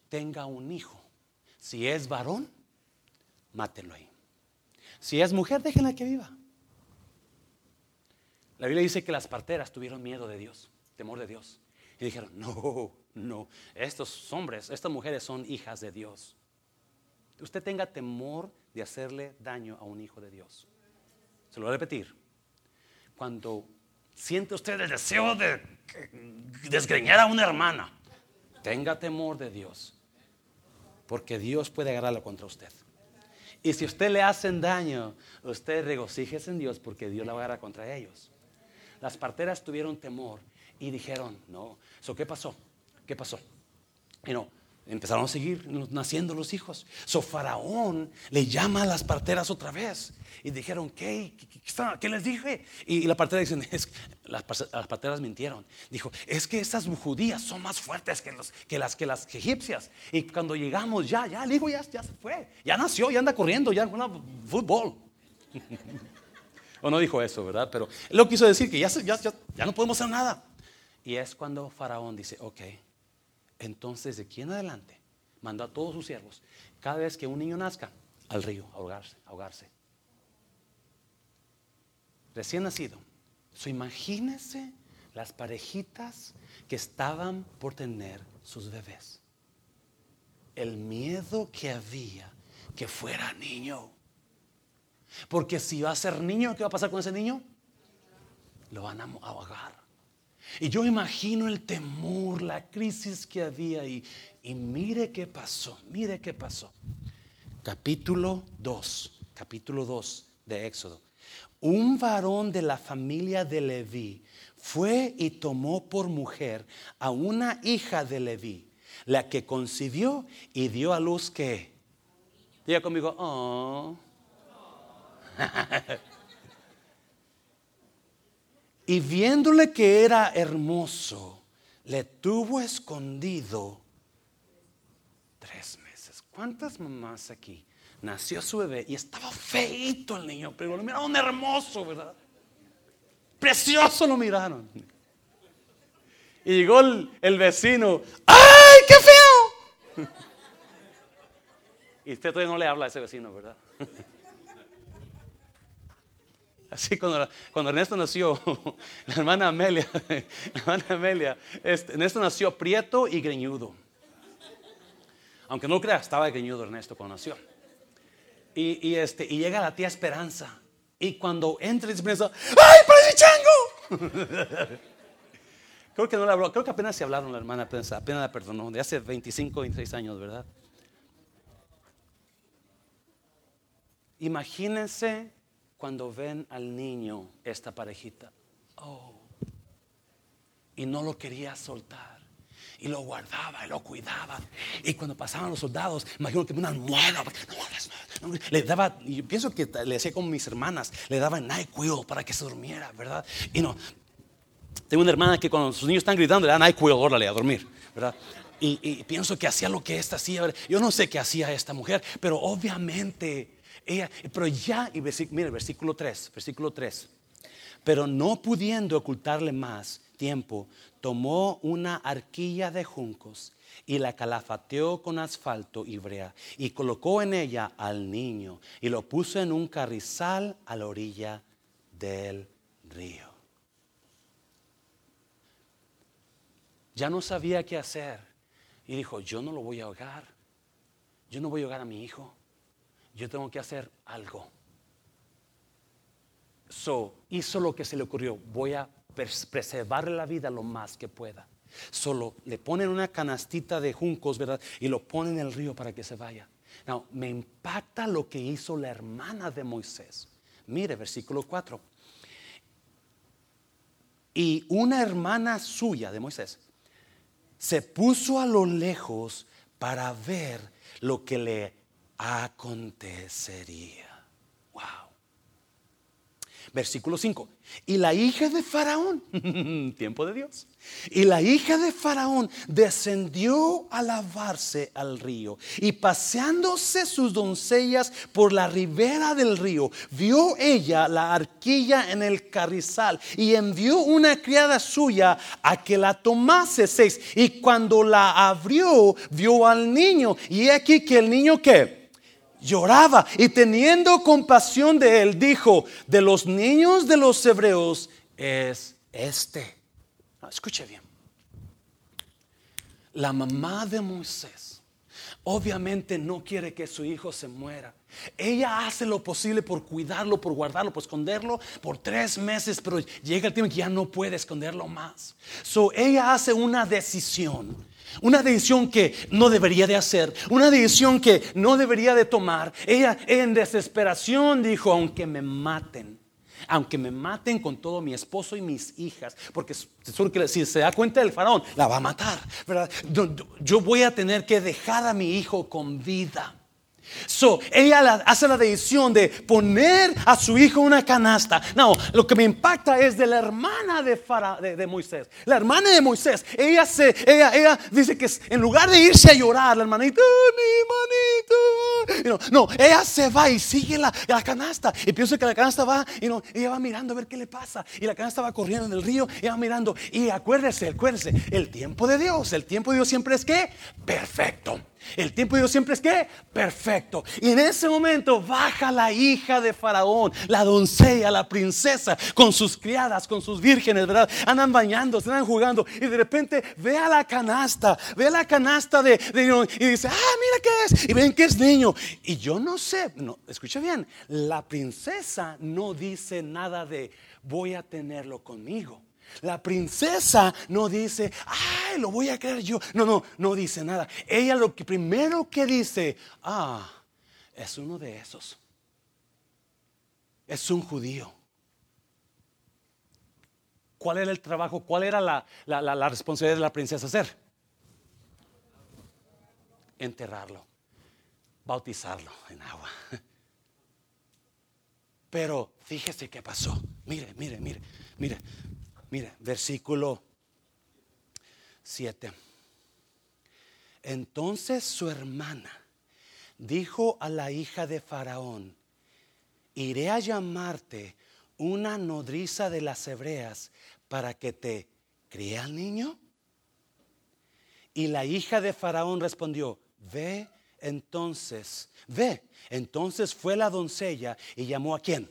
tenga un hijo, si es varón, mátenlo ahí. Si es mujer, déjenla que viva. La Biblia dice que las parteras tuvieron miedo de Dios, temor de Dios. Y dijeron, no, no, estos hombres, estas mujeres son hijas de Dios. Usted tenga temor de hacerle daño a un hijo de Dios. Se lo voy a repetir. Cuando siente usted el deseo de desgreñar a una hermana, tenga temor de Dios, porque Dios puede agarrarlo contra usted. Y si usted le hacen daño, usted regocíjese en Dios porque Dios la va contra ellos. Las parteras tuvieron temor y dijeron, no, ¿qué pasó? ¿Qué pasó? Y no, empezaron a seguir naciendo los hijos. So Faraón le llama a las parteras otra vez y dijeron, ¿qué? ¿Qué, les dije? Y, la partera dice, las, parteras mintieron. Dijo, es que esas judías son más fuertes que, que, las, que las egipcias. Y cuando llegamos ya, ya, el hijo ya, ya se fue. Ya nació, ya anda corriendo, ya bueno, fútbol. o no dijo eso, ¿verdad? Pero lo quiso decir que ya, ya, ya no podemos hacer nada. Y es cuando Faraón dice, ok, entonces de aquí en adelante mandó a todos sus siervos, cada vez que un niño nazca, al río, ahogarse, ahogarse. Recién nacido. So, imagínense las parejitas que estaban por tener sus bebés. El miedo que había que fuera niño. Porque si va a ser niño, ¿qué va a pasar con ese niño? Lo van a ahogar. Y yo imagino el temor, la crisis que había y, y mire qué pasó, mire qué pasó. Capítulo 2, capítulo 2 de Éxodo. Un varón de la familia de Leví fue y tomó por mujer a una hija de Leví, la que concibió y dio a luz que. Diga conmigo, oh. Y viéndole que era hermoso, le tuvo escondido tres meses. ¿Cuántas mamás aquí? Nació su bebé y estaba feito el niño, pero lo miraron hermoso, ¿verdad? Precioso lo miraron. Y llegó el, vecino, ¡ay, qué feo! Y usted todavía no le habla a ese vecino, ¿verdad? Así cuando, cuando Ernesto nació, la hermana Amelia, la hermana Amelia, este, Ernesto nació prieto y greñudo. Aunque no crea, estaba greñudo Ernesto cuando nació. Y, y, este, y llega la tía Esperanza. Y cuando entra y piensa, ¡ay, parece chango! creo que no le habló, creo que apenas se hablaron la hermana, apenas, apenas la perdonó, de hace 25, 26 años, ¿verdad? Imagínense cuando ven al niño, esta parejita, oh, y no lo quería soltar. Y lo guardaba y lo cuidaba. Y cuando pasaban los soldados, imagino que una almohada. le daba, y pienso que le hacía como mis hermanas, le daba NyQuil para que se durmiera, ¿verdad? Y no, tengo una hermana que cuando sus niños están gritando le da NyQuil, órale, a dormir, ¿verdad? Y, y, pienso que hacía lo que esta hacía. Yo no sé qué hacía esta mujer, pero obviamente ella, pero ya, y mire, versículo 3, versículo 3. Pero no pudiendo ocultarle más tiempo, tomó una arquilla de juncos y la calafateó con asfalto y brea y colocó en ella al niño y lo puso en un carrizal a la orilla del río. Ya no sabía qué hacer y dijo, yo no lo voy a ahogar, yo no voy a ahogar a mi hijo yo tengo que hacer algo. So, hizo lo que se le ocurrió. Voy a preservarle la vida lo más que pueda. Solo le ponen una canastita de juncos, ¿verdad? Y lo ponen en el río para que se vaya. Now, me impacta lo que hizo la hermana de Moisés. Mire, versículo 4. Y una hermana suya de Moisés se puso a lo lejos para ver lo que le acontecería. Wow. Versículo 5. Y la hija de Faraón, tiempo de Dios. Y la hija de Faraón descendió a lavarse al río y paseándose sus doncellas por la ribera del río, vio ella la arquilla en el carrizal y envió una criada suya a que la tomase seis. Y cuando la abrió, vio al niño. Y aquí que el niño que lloraba y teniendo compasión de él, dijo, de los niños de los hebreos es este escuche bien. La mamá de Moisés obviamente no quiere que su hijo se muera. Ella hace lo posible por cuidarlo, por guardarlo, por esconderlo por tres meses, pero llega el tiempo que ya no puede esconderlo más. So ella hace una decisión, una decisión que no debería de hacer, una decisión que no debería de tomar. Ella en desesperación dijo, aunque me maten, aunque me maten con todo mi esposo y mis hijas, porque si se da cuenta del faraón, la va a matar, Yo voy a tener que dejar a mi hijo con vida. So, ella hace la decisión de poner a su hijo en una canasta. No, lo que me impacta es de la hermana de, de, Moisés. La hermana de Moisés, ella, se, ella, dice que en lugar de irse a llorar, la hermanita, mi hermanito. no, ella se va y sigue la, canasta. Y piensa que la canasta va y no, ella va mirando a ver qué le pasa. Y la canasta va corriendo en el río, y va mirando. Y acuérdese, acuérdese, el tiempo de Dios, el tiempo de Dios siempre es que perfecto. El tiempo de Dios siempre es que perfecto. Y en ese momento baja la hija de Faraón, la doncella, la princesa, con sus criadas, con sus vírgenes, ¿verdad? Andan bañándose, andan jugando. Y de repente ve a la canasta, ve a la canasta de, y dice, ah, mira qué es. Y ven que es niño. Y yo no sé, no, escucha bien, la princesa no dice nada de voy a tenerlo conmigo. La princesa no dice, ay, lo voy a creer yo. No, no, no dice nada. Ella lo que primero que dice, ah, es uno de esos. Es un judío. ¿Cuál era el trabajo? ¿Cuál era la, la responsabilidad de la princesa hacer? Enterrarlo, bautizarlo en agua. Pero fíjese qué pasó. Mire, mire, mire, mire. Mire, versículo 7. Entonces su hermana dijo a la hija de Faraón, iré a llamarte una nodriza de las hebreas para que te críe al niño. Y la hija de Faraón respondió, ve entonces, ve. Entonces fue la doncella y llamó a quién?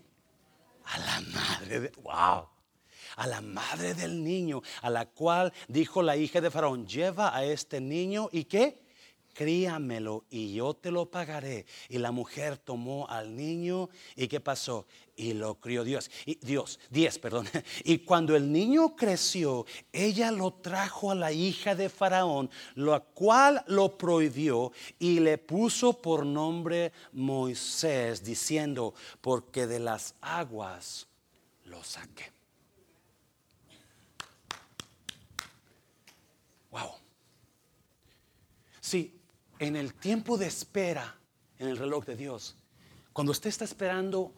A la madre de... ¡Wow! A la madre del niño, a la cual dijo la hija de Faraón, lleva a este niño y qué? Críamelo y yo te lo pagaré. Y la mujer tomó al niño y qué pasó? Y lo crió Dios. Dios, diez, perdón. Y cuando el niño creció, ella lo trajo a la hija de Faraón, la cual lo prohibió y le puso por nombre Moisés, diciendo, porque de las aguas lo saqué. Wow. Sí, en el tiempo de espera, en el reloj de Dios, cuando usted está esperando,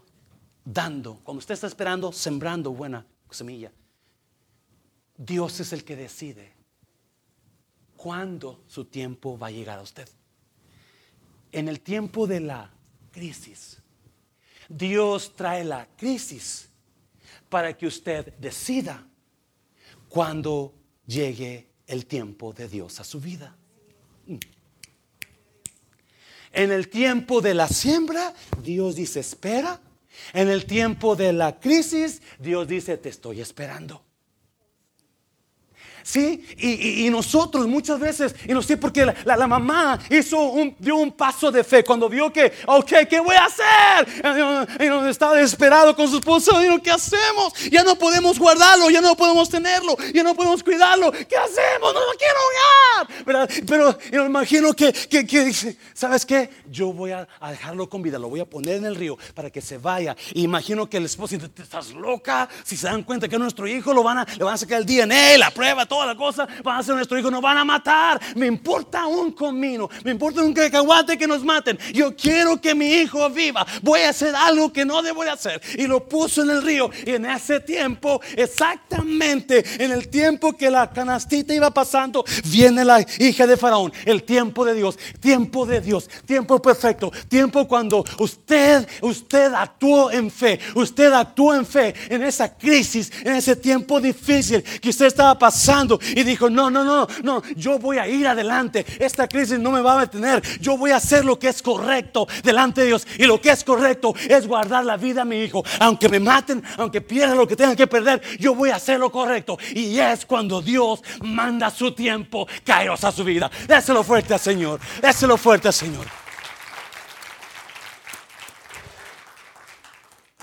dando, cuando usted está esperando, sembrando buena semilla, Dios es el que decide cuándo su tiempo va a llegar a usted. En el tiempo de la crisis, Dios trae la crisis para que usted decida cuándo llegue el tiempo de Dios a su vida. En el tiempo de la siembra, Dios dice, espera. En el tiempo de la crisis, Dios dice, te estoy esperando. ¿Sí? Y, nosotros muchas veces, y no sé por qué la, mamá hizo un, dio un paso de fe cuando vio que, ok, ¿qué voy a hacer? Y no, estaba desesperado con su esposo, y ¿qué hacemos? Ya no podemos guardarlo, ya no podemos tenerlo, ya no podemos cuidarlo, ¿qué hacemos? No lo quiero hogar. Pero yo imagino que, que, dice, ¿sabes qué? Yo voy a, dejarlo con vida, lo voy a poner en el río para que se vaya. imagino que el esposo ¿estás loca? Si se dan cuenta que nuestro hijo lo van a, le van a sacar el DNA, la prueba, toda la cosa, van a hacer nuestro hijo, nos van a matar. Me importa un comino, me importa un cacahuate que nos maten. Yo quiero que mi hijo viva. Voy a hacer algo que no debo de hacer. Y lo puso en el río. Y en ese tiempo, exactamente en el tiempo que la canastita iba pasando, viene la hija de Faraón. El tiempo de Dios, tiempo de Dios, tiempo perfecto, tiempo cuando usted, usted actuó en fe, usted actuó en fe en esa crisis, en ese tiempo difícil que usted estaba pasando y dijo, no, no, no, no, yo voy a ir adelante, esta crisis no me va a detener, yo voy a hacer lo que es correcto delante de Dios y lo que es correcto es guardar la vida a mi hijo, aunque me maten, aunque pierda lo que tengan que perder, yo voy a hacer lo correcto y es cuando Dios manda su tiempo caeros a su vida. Déselo fuerte al Señor, déselo fuerte al Señor.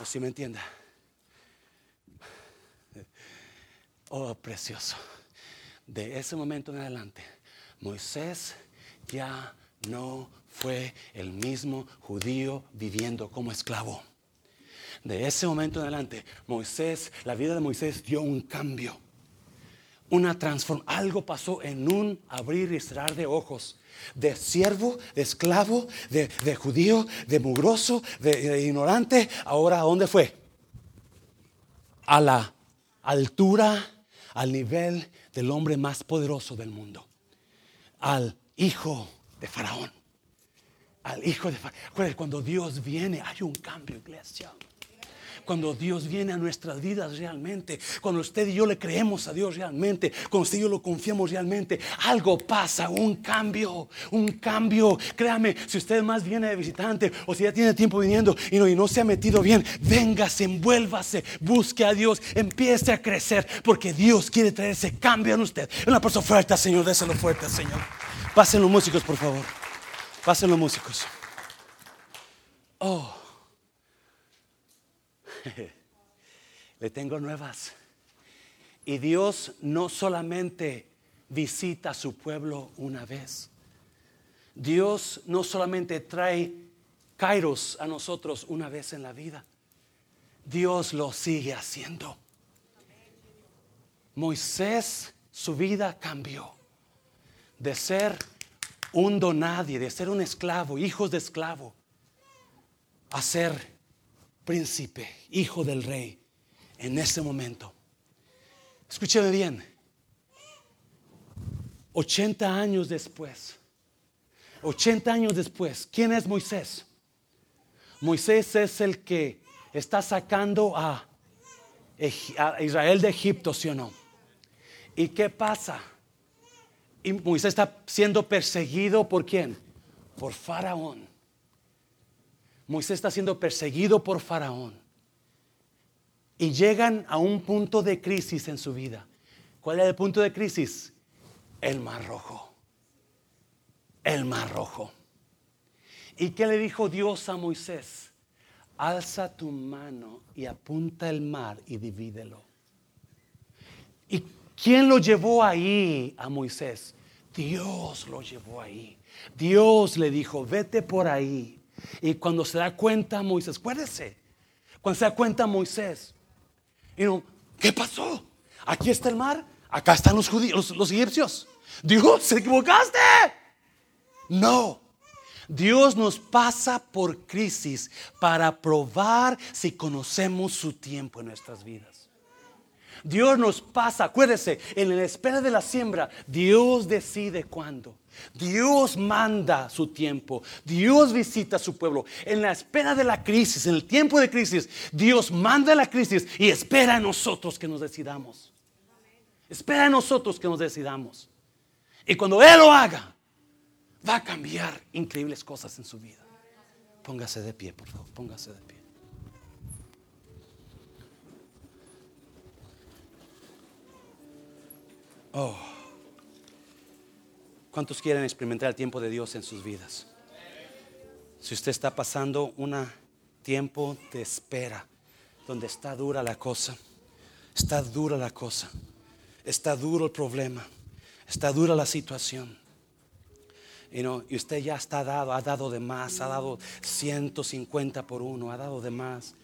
O si me entienda. Oh, precioso. De ese momento en adelante, Moisés ya no fue el mismo judío viviendo como esclavo. De ese momento en adelante, Moisés, la vida de Moisés dio un cambio, una transformación. Algo pasó en un abrir y cerrar de ojos. De siervo, de esclavo, de, judío, de mugroso, de, de ignorante. Ahora, ¿a dónde fue? A la altura al nivel del hombre más poderoso del mundo, al hijo de Faraón, al hijo de Faraón. Cuando Dios viene hay un cambio, iglesia cuando Dios viene a nuestras vidas realmente, cuando usted y yo le creemos a Dios realmente, cuando usted y yo lo confiamos realmente, algo pasa, un cambio, un cambio. Créame, si usted más viene de visitante o si ya tiene tiempo viniendo y no, y no se ha metido bien, véngase, envuélvase, busque a Dios, empiece a crecer, porque Dios quiere traer ese cambio en usted. Una persona fuerte, Señor, déselo fuerte, Señor. Pasen los músicos, por favor. Pasen los músicos. Oh. le tengo nuevas. Y Dios no solamente visita a su pueblo una vez. Dios no solamente trae kairos a nosotros una vez en la vida. Dios lo sigue haciendo. Moisés, su vida cambió de ser un donadie, de ser un esclavo, hijos de esclavo, a ser príncipe, hijo del rey, en ese momento. Escúcheme bien. 80 años después, 80 años después, ¿quién es Moisés? Moisés es el que está sacando a, Israel de Egipto, ¿sí o no? ¿Y qué pasa? Y Moisés está siendo perseguido por quién? Por Faraón. Moisés está siendo perseguido por Faraón. Y llegan a un punto de crisis en su vida. ¿Cuál es el punto de crisis? El mar rojo. El mar rojo. ¿Y qué le dijo Dios a Moisés? Alza tu mano y apunta el mar y divídelo. ¿Y quién lo llevó ahí a Moisés? Dios lo llevó ahí. Dios le dijo, vete por ahí y cuando se da cuenta Moisés, acuérdese, cuando se da cuenta Moisés, y no, ¿qué pasó? Aquí está el mar, acá están los judíos, los, egipcios. Dios, ¿se equivocaste? No. Dios nos pasa por crisis para probar si conocemos su tiempo en nuestras vidas. Dios nos pasa, acuérdese, en la espera de la siembra, Dios decide cuándo. Dios manda su tiempo. Dios visita a su pueblo. En la espera de la crisis, en el tiempo de crisis, Dios manda la crisis y espera a nosotros que nos decidamos. Espera a nosotros que nos decidamos. Y cuando Él lo haga, va a cambiar increíbles cosas en su vida. Póngase de pie, por favor. Póngase de pie. Oh. ¿Cuántos quieren experimentar el tiempo de Dios en sus vidas? Si usted está pasando un tiempo de espera, donde está dura la cosa, está dura la cosa, está duro el problema, está dura la situación. y usted ya está dado, ha dado de más, ha dado 150 por uno, ha dado de más.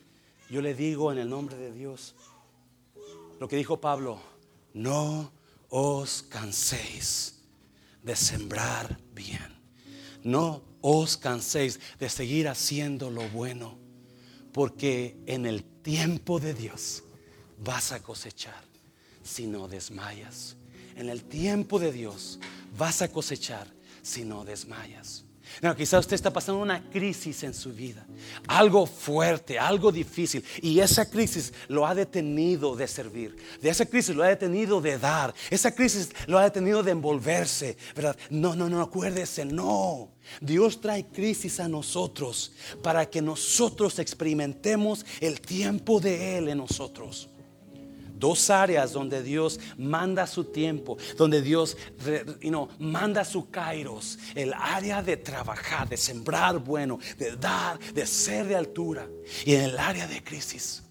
Yo le digo en el nombre de Dios lo que dijo Pablo, no os canséis de sembrar bien. No os canséis de seguir haciendo lo bueno, porque en el tiempo de Dios vas a cosechar si no desmayas. En el tiempo de Dios vas a cosechar si no desmayas. No, usted está pasando una crisis en su vida, algo fuerte, algo difícil, y esa crisis lo ha detenido de servir, de esa crisis lo ha detenido de dar, esa crisis lo ha detenido de envolverse, ¿verdad? No, no, no, acuérdese, no. Dios trae crisis a nosotros para que nosotros experimentemos el tiempo de Él en nosotros. Dos áreas donde Dios manda su tiempo, donde Dios manda su kairos. El área de trabajar, de sembrar bueno, de dar, de ser de altura. Y en el área de crisis.